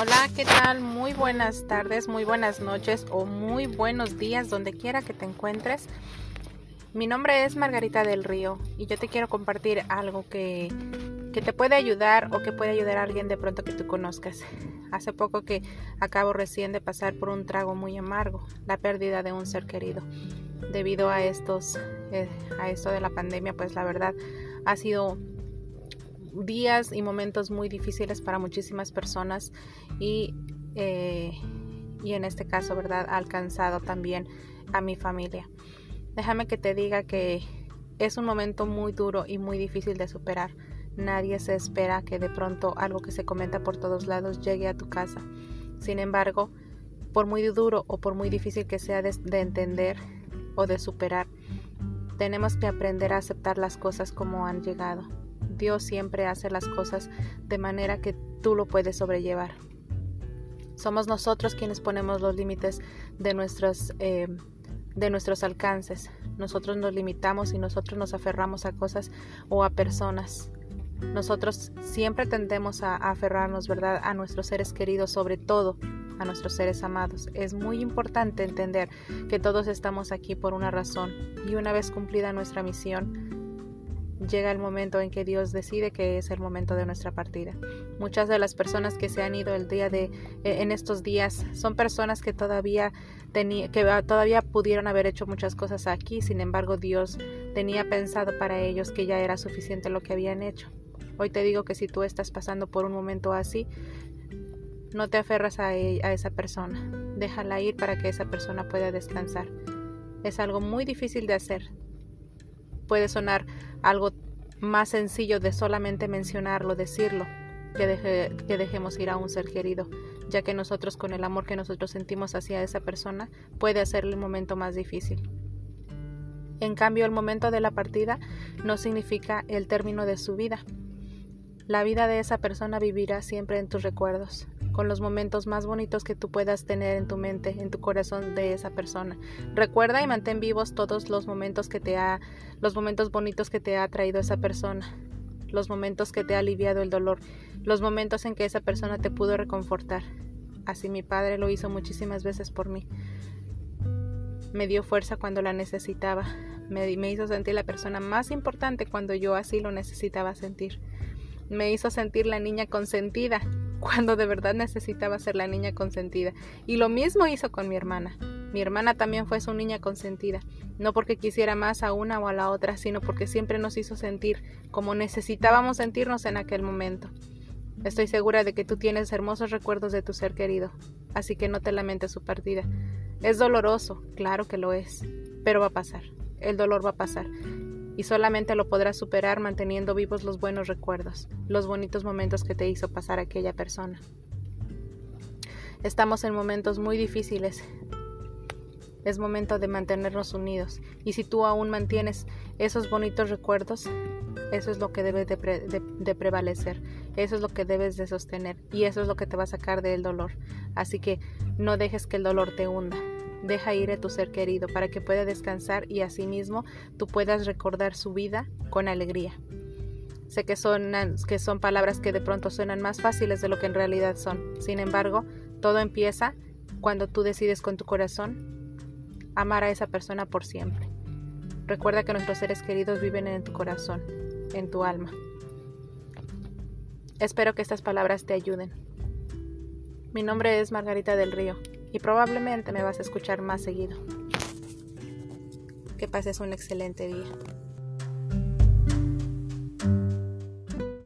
Hola, ¿qué tal? Muy buenas tardes, muy buenas noches o muy buenos días donde quiera que te encuentres. Mi nombre es Margarita del Río y yo te quiero compartir algo que, que te puede ayudar o que puede ayudar a alguien de pronto que tú conozcas. Hace poco que acabo recién de pasar por un trago muy amargo, la pérdida de un ser querido. Debido a estos, eh, a esto de la pandemia, pues la verdad ha sido días y momentos muy difíciles para muchísimas personas y, eh, y en este caso, ¿verdad? Ha alcanzado también a mi familia. Déjame que te diga que es un momento muy duro y muy difícil de superar. Nadie se espera que de pronto algo que se comenta por todos lados llegue a tu casa. Sin embargo, por muy duro o por muy difícil que sea de, de entender o de superar, tenemos que aprender a aceptar las cosas como han llegado. Dios siempre hace las cosas de manera que tú lo puedes sobrellevar. Somos nosotros quienes ponemos los límites de nuestros, eh, de nuestros alcances. Nosotros nos limitamos y nosotros nos aferramos a cosas o a personas. Nosotros siempre tendemos a aferrarnos, ¿verdad?, a nuestros seres queridos, sobre todo a nuestros seres amados. Es muy importante entender que todos estamos aquí por una razón y una vez cumplida nuestra misión, llega el momento en que Dios decide que es el momento de nuestra partida. Muchas de las personas que se han ido el día de eh, en estos días son personas que todavía tenía, que todavía pudieron haber hecho muchas cosas aquí, sin embargo Dios tenía pensado para ellos que ya era suficiente lo que habían hecho. Hoy te digo que si tú estás pasando por un momento así, no te aferras a, e, a esa persona. Déjala ir para que esa persona pueda descansar. Es algo muy difícil de hacer, puede sonar algo más sencillo de solamente mencionarlo, decirlo, que, dejemos ir a un ser querido, ya que nosotros con el amor que nosotros sentimos hacia esa persona puede hacerle el momento más difícil. En cambio, el momento de la partida no significa el término de su vida. La vida de esa persona vivirá siempre en tus recuerdos, con los momentos más bonitos que tú puedas tener en tu mente, en tu corazón de esa persona. Recuerda y mantén vivos todos los momentos que te ha, los momentos bonitos que te ha traído esa persona, los momentos que te ha aliviado el dolor, los momentos en que esa persona te pudo reconfortar. Así mi padre lo hizo muchísimas veces por mí. Me dio fuerza cuando la necesitaba. Me, me hizo sentir la persona más importante cuando yo así lo necesitaba sentir. Me hizo sentir la niña consentida cuando de verdad necesitaba ser la niña consentida. Y lo mismo hizo con mi hermana. Mi hermana también fue su niña consentida, no porque quisiera más a una o a la otra, sino porque siempre nos hizo sentir como necesitábamos sentirnos en aquel momento. Estoy segura de que tú tienes hermosos recuerdos de tu ser querido, así que no te lamentes su partida. Es doloroso, claro que lo es, pero va a pasar. El dolor va a pasar y solamente lo podrás superar manteniendo vivos los buenos recuerdos, los bonitos momentos que te hizo pasar aquella persona. Estamos en momentos muy difíciles. Es momento de mantenernos unidos y si tú aún mantienes esos bonitos recuerdos, eso es lo que debe de, prevalecer, eso es lo que debes de sostener y eso es lo que te va a sacar del dolor. Así que no dejes que el dolor te hunda, Deja ir a tu ser querido para que pueda descansar y asimismo tú puedas recordar su vida con alegría. Sé que son, que son palabras que de pronto suenan más fáciles de lo que en realidad son. Sin embargo, todo empieza cuando tú decides con tu corazón amar a esa persona por siempre. Recuerda que nuestros seres queridos viven en tu corazón, en tu alma. Espero que estas palabras te ayuden. Mi nombre es Margarita del Río y probablemente me vas a escuchar más seguido. Que pases un excelente día.